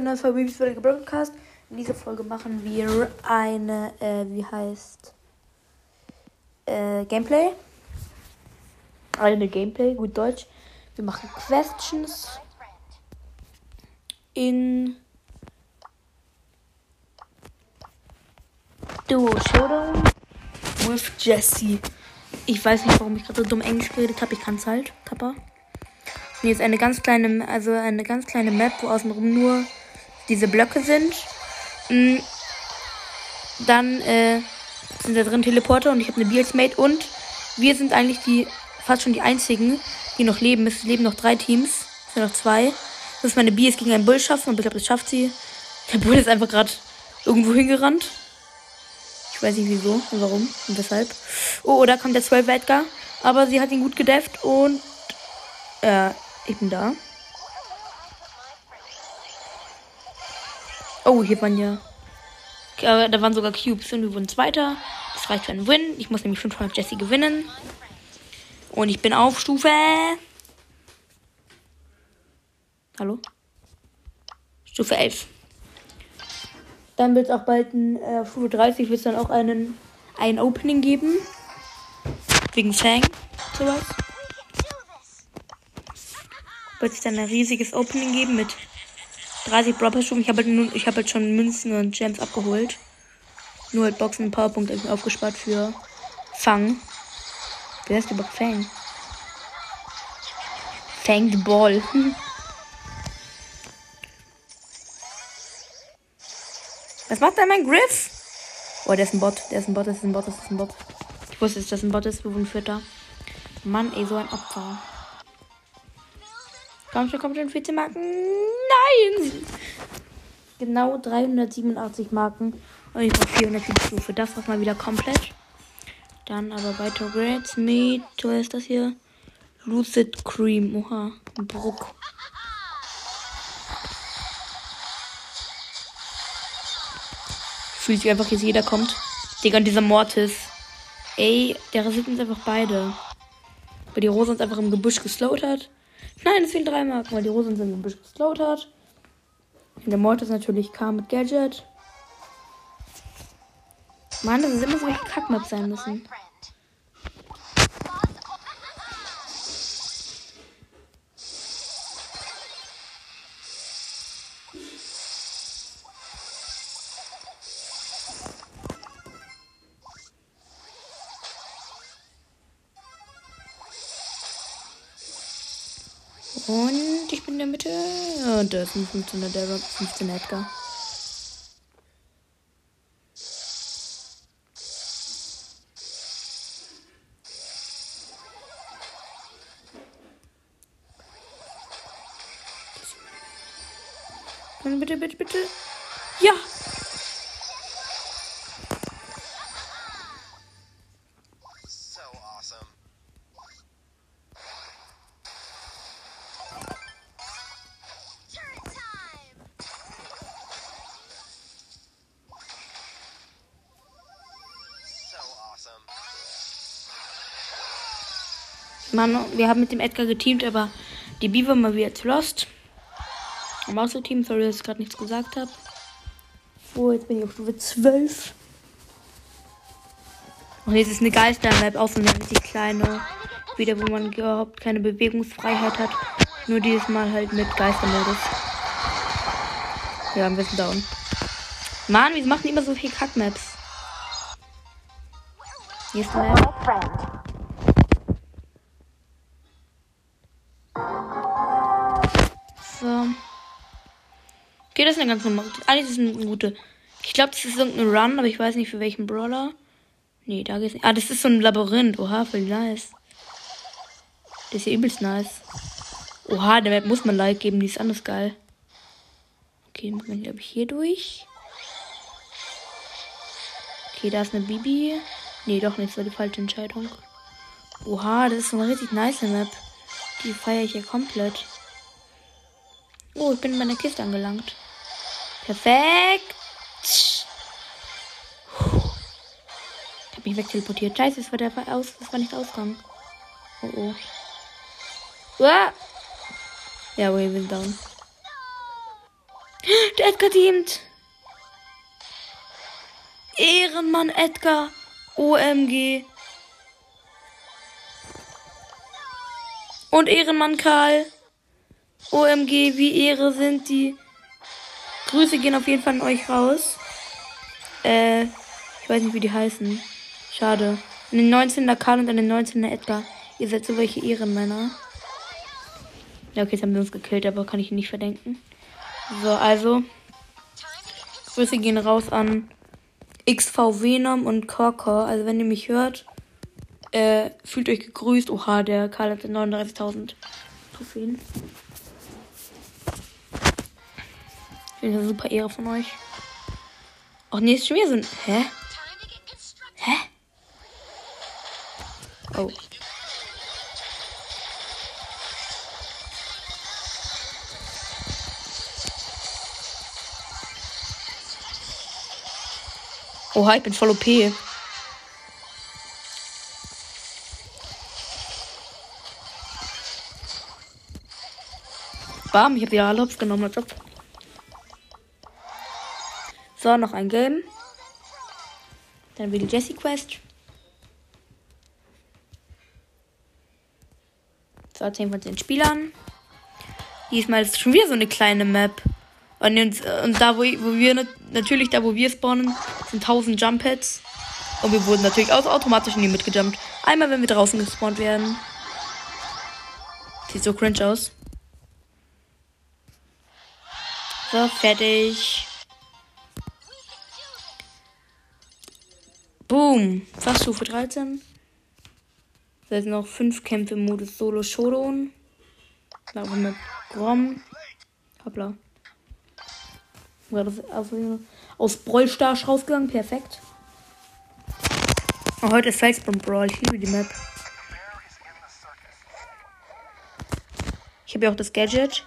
zu einer Folge Babys Broadcast. In dieser Folge machen wir eine, äh, wie heißt, äh, Gameplay. Eine Gameplay, gut Deutsch. Wir machen Questions in Duo Showdown with Jesse. Ich weiß nicht, warum ich gerade so dumm Englisch geredet habe. Ich kann es halt, Kappa. Und jetzt eine ganz kleine, also eine ganz kleine Map, wo außenrum nur diese Blöcke sind. Mm. Dann äh, sind da drin Teleporter und ich habe eine Beardsmate und wir sind eigentlich die fast schon die einzigen, die noch leben. Es leben noch drei Teams. Es sind noch zwei. Das ist meine Bee ist gegen einen Bull schaffen und ich glaube, das schafft sie. Der Bull ist einfach gerade irgendwo hingerannt. Ich weiß nicht wieso und warum und weshalb. Oh, oh da kommt der 12 Edgar. Aber sie hat ihn gut gedefft und äh, ich bin da. Oh, hier waren ja. Äh, da waren sogar Cubes und wir wurden Zweiter. Das reicht für einen Win. Ich muss nämlich 500 Jesse gewinnen. Und ich bin auf Stufe. Hallo? Stufe 11. Dann wird es auch bald ein, äh, Stufe 30 wird es dann auch einen, ein Opening geben. Wegen Fang. Sowas. Wird es dann ein riesiges Opening geben mit 30 Dropper-Stufen. Ich habe halt, hab halt schon Münzen und Gems abgeholt. Nur halt Boxen und Powerpunkte aufgespart für Fang. Wer ist überhaupt Fang? Fang the Ball. Was macht da mein Griff? Oh, der ist ein Bot. Der ist ein Bot, das ist ein Bot, das ist ein Bot. Ich wusste, dass das ein Bot ist. Wir wurden Vierter. Mann, ey, so ein Opfer. Komm schon, komm schon, 14 Marken. Nein! Genau 387 Marken. Und ich brauche 400 die Stufe. Das war mal wieder komplett. Dann aber weiter Grades mit, was ist das hier? Lucid Cream. Oha, Bruck. Fühlt sich einfach, jetzt jeder kommt. Digga, dieser Mortis. Ey, der rasiert uns einfach beide. Weil die Rose uns einfach im Gebüsch geslowt hat. Nein, es fehlen drei Marken, weil die Rose uns im Gebüsch geslowt hat. Und der Mortis natürlich kam mit Gadget. Mann, das ist immer so welche Kackmaps sein müssen. Und ich bin in der Mitte. Und da ist ein 15er der 15 Edgar. Mann, wir haben mit dem Edgar geteamt, aber die Beaver mal wieder zu Lost. Am Außer-Team, sorry, dass ich gerade nichts gesagt habe. Oh, jetzt bin ich auf Stufe 12. Und jetzt ist eine Geister-Map, auch so eine richtig kleine. Wieder, wo man überhaupt keine Bewegungsfreiheit hat. Nur dieses Mal halt mit Geistermodus. Ja, wir sind down. Mann, wieso machen die immer so viele Kack-Maps? Nächste Map. Okay, das ist eine ganz normale. Alles ist eine gute. Ich glaube, das ist irgendein Run, aber ich weiß nicht für welchen Brawler. Nee, da geht's nicht. Ah, das ist so ein Labyrinth. Oha, voll nice. Das ist ja übelst nice. Oha, der Map muss man Like geben, die ist anders geil. Okay, muss man, glaube ich, hier durch. Okay, da ist eine Bibi. Nee, doch nicht, das war die falsche Entscheidung. Oha, das ist so eine richtig nice Map. Die feiere ich ja komplett. Oh, ich bin in meiner Kiste angelangt. Perfekt. Ich hab mich wegteleportiert. Scheiße, das war der Aus, das war nicht Ausgang. Oh oh. Uah. Ja, wir sind down. Der Edgar teamt. Ehrenmann Edgar. OMG. Und Ehrenmann Karl. OMG, wie Ehre sind die. Grüße gehen auf jeden Fall an euch raus. Äh, ich weiß nicht, wie die heißen. Schade. An den 19er Karl und an den 19er Edgar. Ihr seid so welche Ehrenmänner. Ja, okay, jetzt haben wir uns gekillt, aber kann ich ihnen nicht verdenken. So, also. Grüße gehen raus an XV Venom und Korkor. Also, wenn ihr mich hört, äh, fühlt euch gegrüßt. Oha, der Karl hat 39.000 Trophäen. Finde das eine super Ehre von euch. Schon wieder so ein. Hä? Hä? Oh. Oha, ich bin voll OP. Bam, ich habe ja alle genommen. Als ob. So, noch ein Game. Dann will die Jessie Quest. So, 10 von 10 Spielern. Diesmal ist es schon wieder so eine kleine Map. Und, und, und da, wo, wo wir nat- natürlich, da wo wir spawnen, sind 1000 Jump Pads. Und wir wurden natürlich auch automatisch in die mitgejumpt. Einmal, wenn wir draußen gespawnt werden. Sieht so cringe aus. So, fertig. Boom. Fast Stufe 13. Da sind noch 5 Kämpfe im Modus Solo Showdown. Glaube mit Grom. Hoppla. Aus, Brawl-Stars rausgegangen? Perfekt. Und heute ist Felsbomb Brawl. Ich liebe die Map. Ich habe ja auch das Gadget.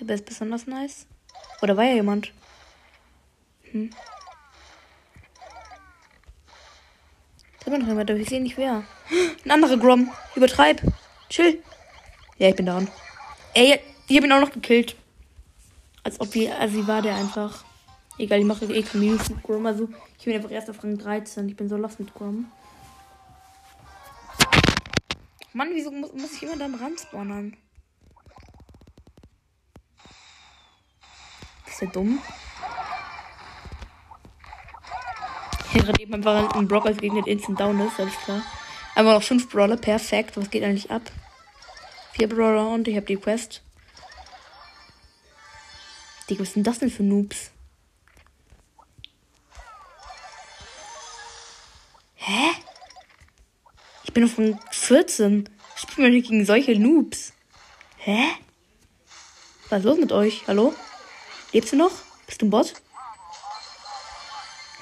Das ist besonders nice. Oder war ja jemand? Hm. Da war noch jemand, aber ich sehe nicht wer. Ein anderer Grom. Übertreib. Chill. Ja, ich bin down. Ey, ich hab ihn auch noch gekillt. Als ob wir, also wie war der einfach. Egal, ich mache eh Minus mit Grom. Also, ich bin einfach erst auf Rang 13. Ich bin so lost mit Grom. Mann, wieso muss, muss ich immer da am Rand spawnen? Ist der dumm? Gerade eben einfach einen Brock als Gegner instant down ist, alles klar. Einfach noch 5 Brawler, perfekt. Was geht eigentlich ab? 4 Brawler und ich habe die Quest. Digga, was sind das denn für Noobs? Hä? Ich bin doch von 14. Ich spiele nicht gegen solche Noobs. Hä? Was ist los mit euch? Hallo? Lebst du noch? Bist du ein Bot?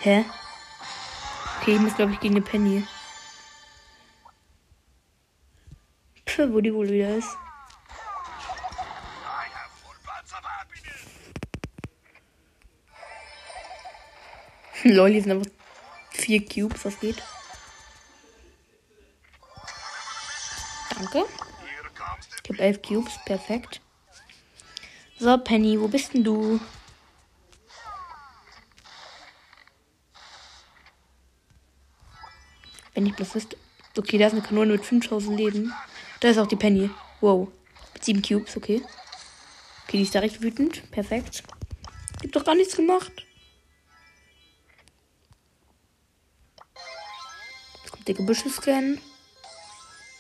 Hä? Okay, ich muss, glaube ich, gegen eine Penny. Pff, wo die wohl wieder ist. Lol, hier sind einfach vier Cubes, was geht? Danke. Ich habe elf Cubes, perfekt. So, Penny, wo bist denn du? Bloß wüsste. Okay, da ist eine Kanone mit 5000 Leben. Da ist auch die Penny. Wow. Mit 7 Cubes, okay. Okay, die ist direkt wütend. Perfekt. Ich hab doch gar nichts gemacht. Jetzt kommt der Gebüsche scannen.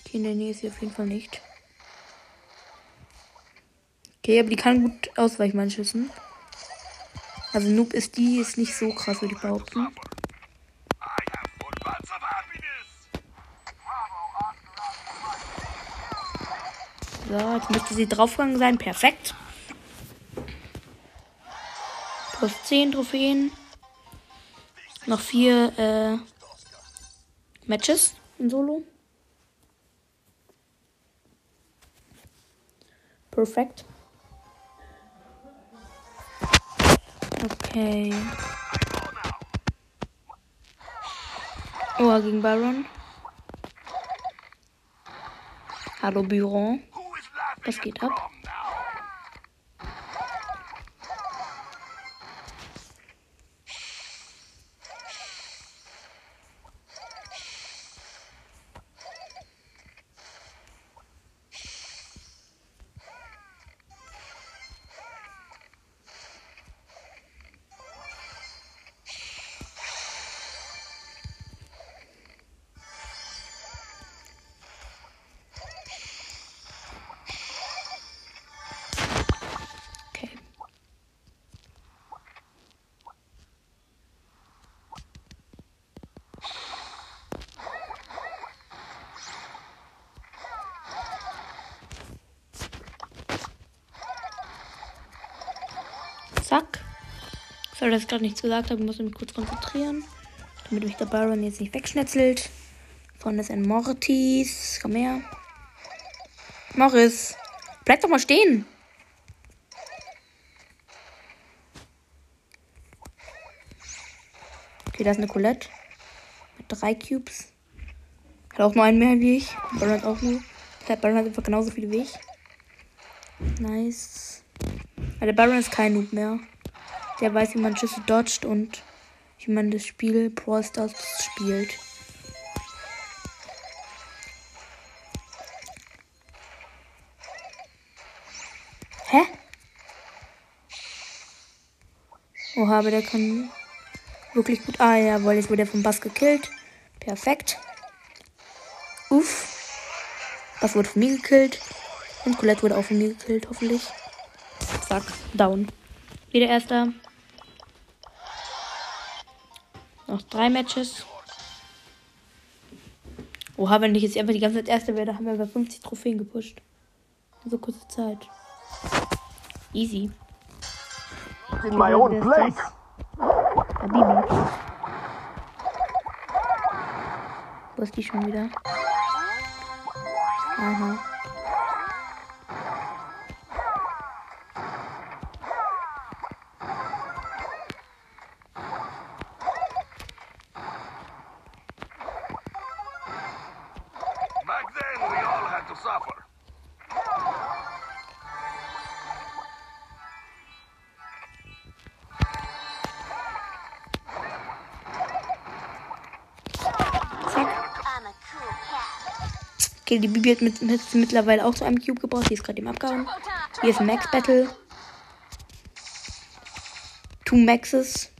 Okay, in der Nähe ist sie auf jeden Fall nicht. Okay, aber die kann gut ausweichen, meinen Schüssen. Also Noob ist die, ist nicht so krass, würde ich behaupten. So, jetzt müsste sie draufgegangen sein. Perfekt. Plus 10 Trophäen. Noch vier äh, Matches in Solo. Perfekt. Okay. Oh, gegen Baron. Hallo Büro. Was geht ab? Zack. Dass ich gerade nichts gesagt habe. Ich muss mich kurz konzentrieren. Damit mich der Byron jetzt nicht wegschnetzelt. Von des ein Mortis. Komm her. Morris. Bleib doch mal stehen. Okay, da ist eine Colette. Mit drei Cubes. Hat auch nur einen mehr wie ich. Byron hat auch nur. Der Byron hat einfach genauso viele wie ich. Nice. Aber der Baron ist kein Noob mehr. Der weiß, wie man Schüsse dodgt und wie man das Spiel Brawl Stars spielt. Hä? Oha, aber der kann wirklich gut. Ah, jawohl, jetzt wurde er vom Bass gekillt. Perfekt. Uff. Bass wurde von mir gekillt. Und Colette wurde auch von mir gekillt, hoffentlich. Zack, down. Wieder erster. Noch drei Matches. Oha, wenn ich jetzt einfach die ganze Zeit Erster werde, haben wir über 50 Trophäen gepusht. In so kurzer Zeit. Easy. In my own plate. Habibi. Wo ist die schon wieder? Aha. Okay, die Bibi hat mit, mit, mittlerweile auch zu einem Cube gebraucht. Die ist gerade im Abgaben. Hier ist ein Max Battle. Two Maxes.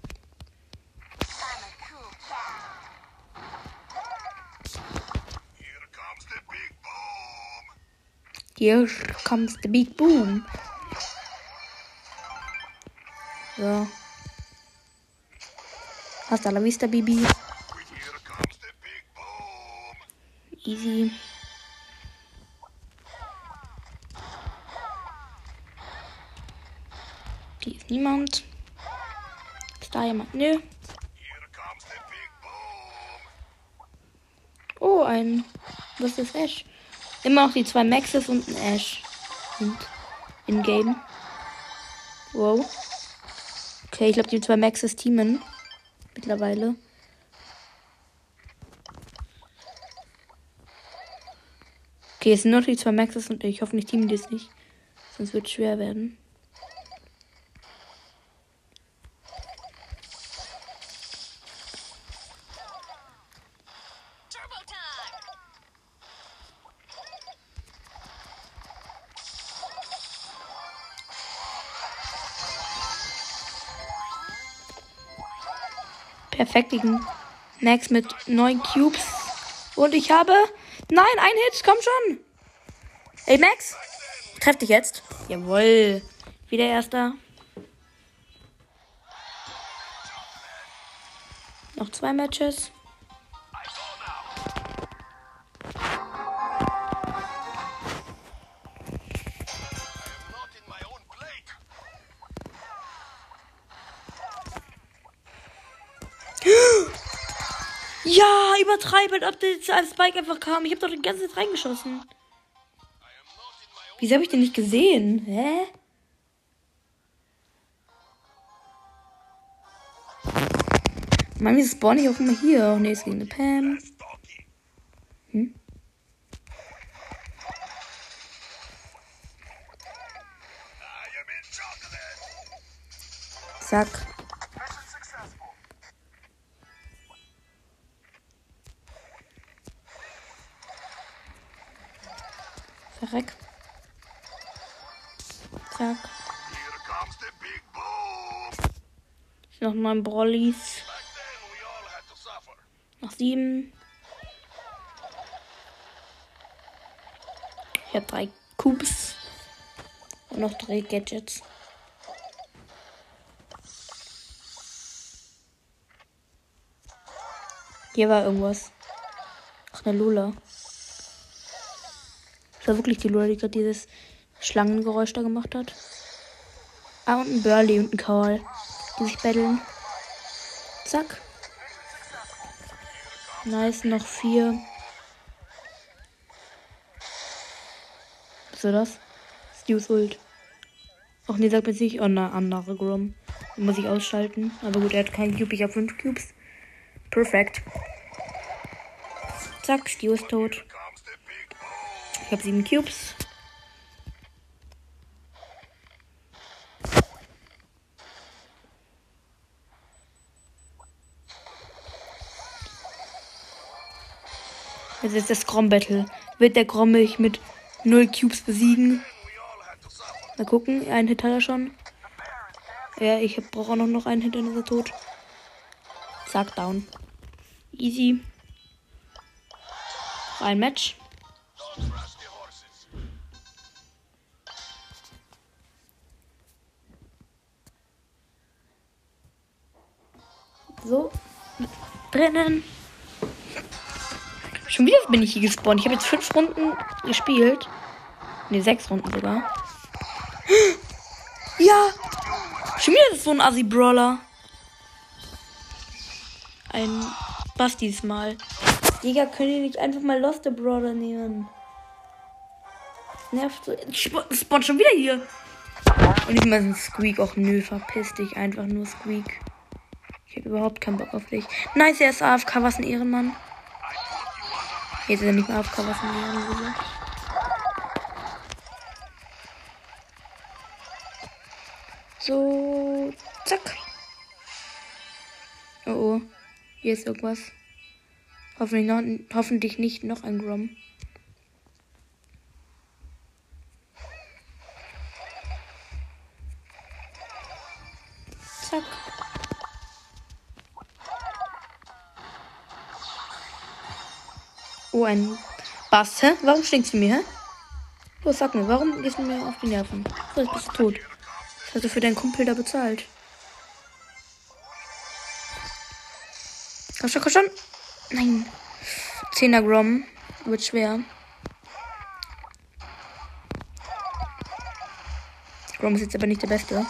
Here comes the big boom. So. Hasta la vista, Bibi. Easy. Hier ist niemand. Ist da jemand? Nö. Oh, ein. Was ist Ash? Immer noch die zwei Maxes und ein Ash. Sind in Game. Wow. Okay, ich glaube, die zwei Maxes teamen. Mittlerweile. Okay, es sind nur noch die zwei Maxes und ich hoffe, nicht teamen die es nicht. Sonst wird es schwer werden. Perfektigen Max mit neun Cubes. Und ich habe. Nein, ein Hit, komm schon. Ey, Max, treff dich jetzt. Jawohl. Wieder erster. Noch zwei Matches. Übertreiben, ob das als Spike einfach kam. Ich habe doch die ganze Zeit reingeschossen. Wieso habe ich den nicht gesehen? Hä? Mann, wieso spawn ich auch immer hier? Ne, es ging eine Pam. Hm? Zack. We all had to suffer. Noch sieben. Ich habe drei Cubes. Und noch drei Gadgets. Hier war irgendwas. Ach, eine Lula. Das war wirklich die Lula, die gerade dieses Schlangengeräusch da gemacht hat. Ah, und ein Burley und ein Call, die sich betteln. Zack. Nice, noch vier. Was war das? Stews Ult. Ach nee, sagt mir nicht. Oh, na, andere Grom. Den muss ich ausschalten. Aber gut, er hat keinen Cube. Ich habe fünf Cubes. Perfekt. Zack, Stew ist tot. Habe sieben Cubes. Jetzt ist das Grom-Battle. Wird der Grom mich mit 0 Cubes besiegen? Mal gucken. Einen Hit hat er schon. Ja, ich brauche auch noch, einen Hit, dann ist er tot. Zack, down. Easy. Ein Match. So. Drinnen. Schon wieder bin ich hier gespawnt. Ich habe jetzt fünf Runden gespielt. Ne, sechs Runden sogar. Ja! Schon wieder ist so ein Assi-Brawler. Ein Bass diesmal. Digga, könnt ihr nicht einfach mal Lost the Brawler nehmen? Nervt so. Sp- Spawn schon wieder hier. Und ich mal so ein Squeak. Och nö, verpiss dich einfach nur Squeak. Ich habe überhaupt keinen Bock auf dich. Nice, er ist AFK, was ein Ehrenmann. Jetzt ist er nicht mehr AFK, was ein Ehrenmann. So, zack. Oh oh, hier ist irgendwas. Hoffentlich, noch, hoffentlich nicht noch ein Grom. Ein Bass, hä? Warum stinkst du mir, hä? Los, sag mir, warum gehst du mir auf die Nerven? So, jetzt bist du tot. Was hast du für deinen Kumpel da bezahlt? Komm schon, komm schon. Nein. 10er Grom. Wird schwer. Grom ist jetzt aber nicht der Beste.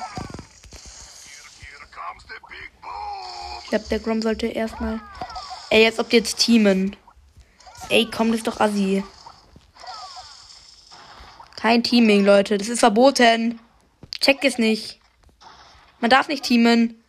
Ich glaube, der Grom sollte erstmal. Ey, jetzt ob die jetzt teamen. Ey, komm, das ist doch assi. Kein Teaming, Leute. Das ist verboten. Check es nicht. Man darf nicht teamen.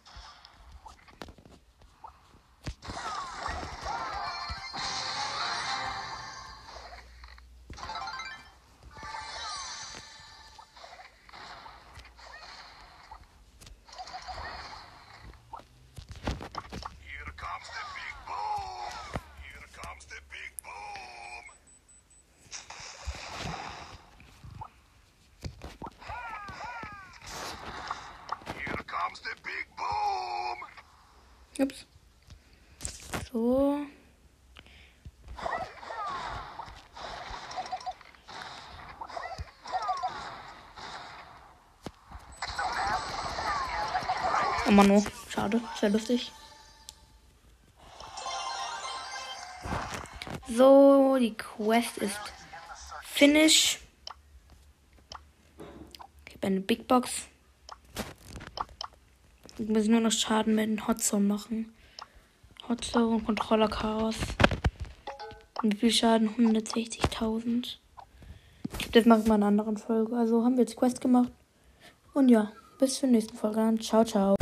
So. Oh Mann. Schade. Sehr lustig. So, die Quest ist finish. Ich habe eine Big Box. Ich muss nur noch Schaden mit dem Hotzone machen. Und Controller Chaos. Und wie viel Schaden? 160.000. Ich glaube, das mache ich mal in einer anderen Folge. Also haben wir jetzt Quest gemacht. Und ja, bis zur nächsten Folge. Dann. Ciao, ciao.